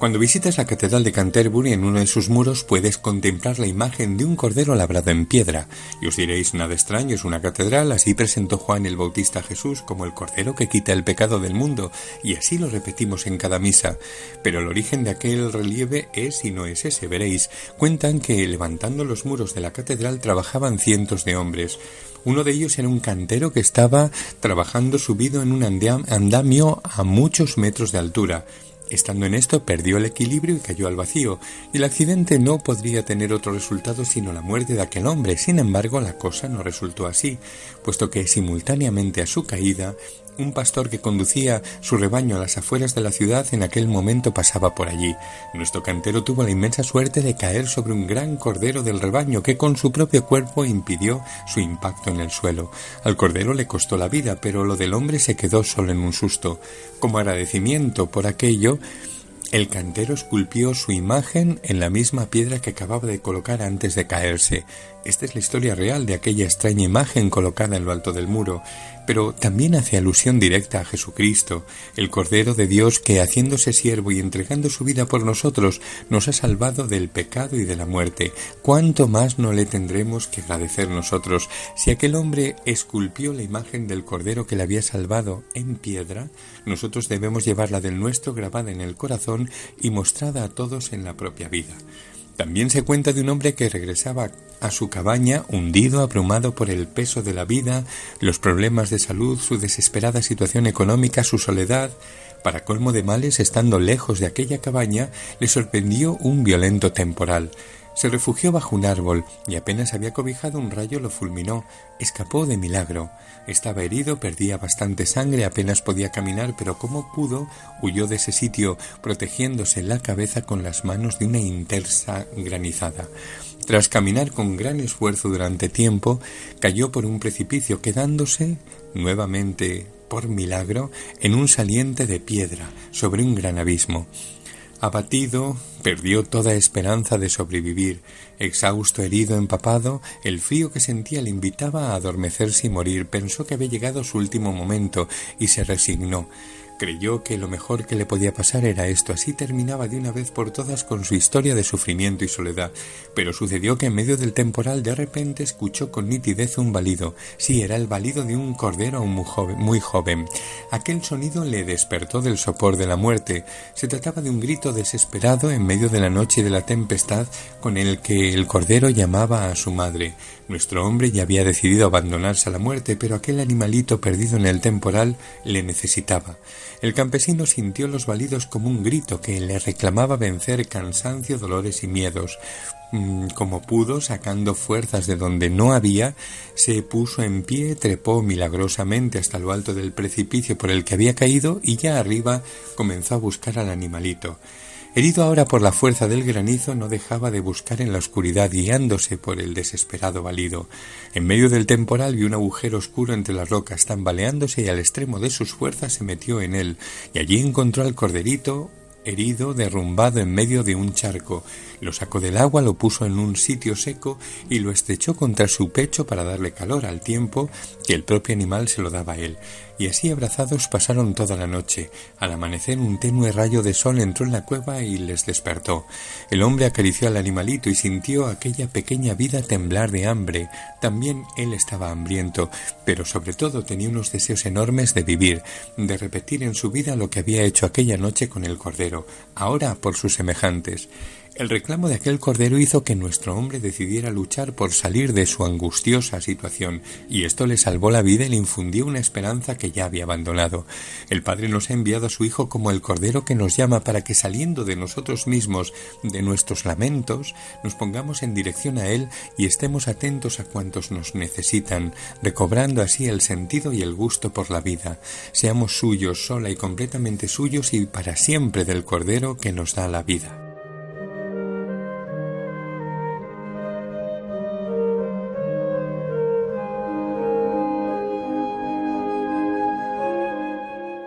Cuando visitas la Catedral de Canterbury, en uno de sus muros puedes contemplar la imagen de un cordero labrado en piedra. Y os diréis, nada extraño, es una catedral, así presentó Juan el Bautista a Jesús como el cordero que quita el pecado del mundo, y así lo repetimos en cada misa. Pero el origen de aquel relieve es y no es ese, veréis. Cuentan que levantando los muros de la catedral trabajaban cientos de hombres. Uno de ellos era un cantero que estaba trabajando subido en un andamio a muchos metros de altura. Estando en esto, perdió el equilibrio y cayó al vacío, y el accidente no podría tener otro resultado sino la muerte de aquel hombre. Sin embargo, la cosa no resultó así, puesto que simultáneamente a su caída, un pastor que conducía su rebaño a las afueras de la ciudad en aquel momento pasaba por allí. Nuestro cantero tuvo la inmensa suerte de caer sobre un gran cordero del rebaño que con su propio cuerpo impidió su impacto en el suelo. Al cordero le costó la vida, pero lo del hombre se quedó solo en un susto. Como agradecimiento por aquello, el cantero esculpió su imagen en la misma piedra que acababa de colocar antes de caerse. Esta es la historia real de aquella extraña imagen colocada en lo alto del muro, pero también hace alusión directa a Jesucristo, el Cordero de Dios que, haciéndose siervo y entregando su vida por nosotros, nos ha salvado del pecado y de la muerte. ¿Cuánto más no le tendremos que agradecer nosotros si aquel hombre esculpió la imagen del Cordero que le había salvado en piedra? Nosotros debemos llevarla del nuestro grabada en el corazón y mostrada a todos en la propia vida. También se cuenta de un hombre que regresaba a su cabaña hundido, abrumado por el peso de la vida, los problemas de salud, su desesperada situación económica, su soledad. Para colmo de males, estando lejos de aquella cabaña, le sorprendió un violento temporal. Se refugió bajo un árbol y apenas había cobijado un rayo lo fulminó. Escapó de milagro. Estaba herido, perdía bastante sangre, apenas podía caminar, pero como pudo, huyó de ese sitio, protegiéndose la cabeza con las manos de una intensa granizada. Tras caminar con gran esfuerzo durante tiempo, cayó por un precipicio, quedándose nuevamente, por milagro, en un saliente de piedra, sobre un gran abismo. Abatido, perdió toda esperanza de sobrevivir. Exhausto, herido, empapado, el frío que sentía le invitaba a adormecerse y morir. Pensó que había llegado su último momento y se resignó. Creyó que lo mejor que le podía pasar era esto, así terminaba de una vez por todas con su historia de sufrimiento y soledad. Pero sucedió que en medio del temporal de repente escuchó con nitidez un balido. Sí, era el balido de un cordero aún muy joven, muy joven. Aquel sonido le despertó del sopor de la muerte. Se trataba de un grito desesperado en medio de la noche de la tempestad con el que el cordero llamaba a su madre. Nuestro hombre ya había decidido abandonarse a la muerte, pero aquel animalito perdido en el temporal le necesitaba. El campesino sintió los balidos como un grito que le reclamaba vencer cansancio, dolores y miedos. Mm, como pudo, sacando fuerzas de donde no había, se puso en pie, trepó milagrosamente hasta lo alto del precipicio por el que había caído y ya arriba comenzó a buscar al animalito. Herido ahora por la fuerza del granizo, no dejaba de buscar en la oscuridad, guiándose por el desesperado balido. En medio del temporal vio un agujero oscuro entre las rocas, tambaleándose y al extremo de sus fuerzas se metió en él, y allí encontró al corderito herido, derrumbado en medio de un charco. Lo sacó del agua, lo puso en un sitio seco y lo estrechó contra su pecho para darle calor al tiempo que el propio animal se lo daba a él. Y así abrazados pasaron toda la noche. Al amanecer un tenue rayo de sol entró en la cueva y les despertó. El hombre acarició al animalito y sintió aquella pequeña vida temblar de hambre. También él estaba hambriento, pero sobre todo tenía unos deseos enormes de vivir, de repetir en su vida lo que había hecho aquella noche con el ahora por sus semejantes. El reclamo de aquel cordero hizo que nuestro hombre decidiera luchar por salir de su angustiosa situación, y esto le salvó la vida y le infundió una esperanza que ya había abandonado. El Padre nos ha enviado a su Hijo como el cordero que nos llama para que saliendo de nosotros mismos, de nuestros lamentos, nos pongamos en dirección a Él y estemos atentos a cuantos nos necesitan, recobrando así el sentido y el gusto por la vida. Seamos suyos, sola y completamente suyos y para siempre del cordero que nos da la vida.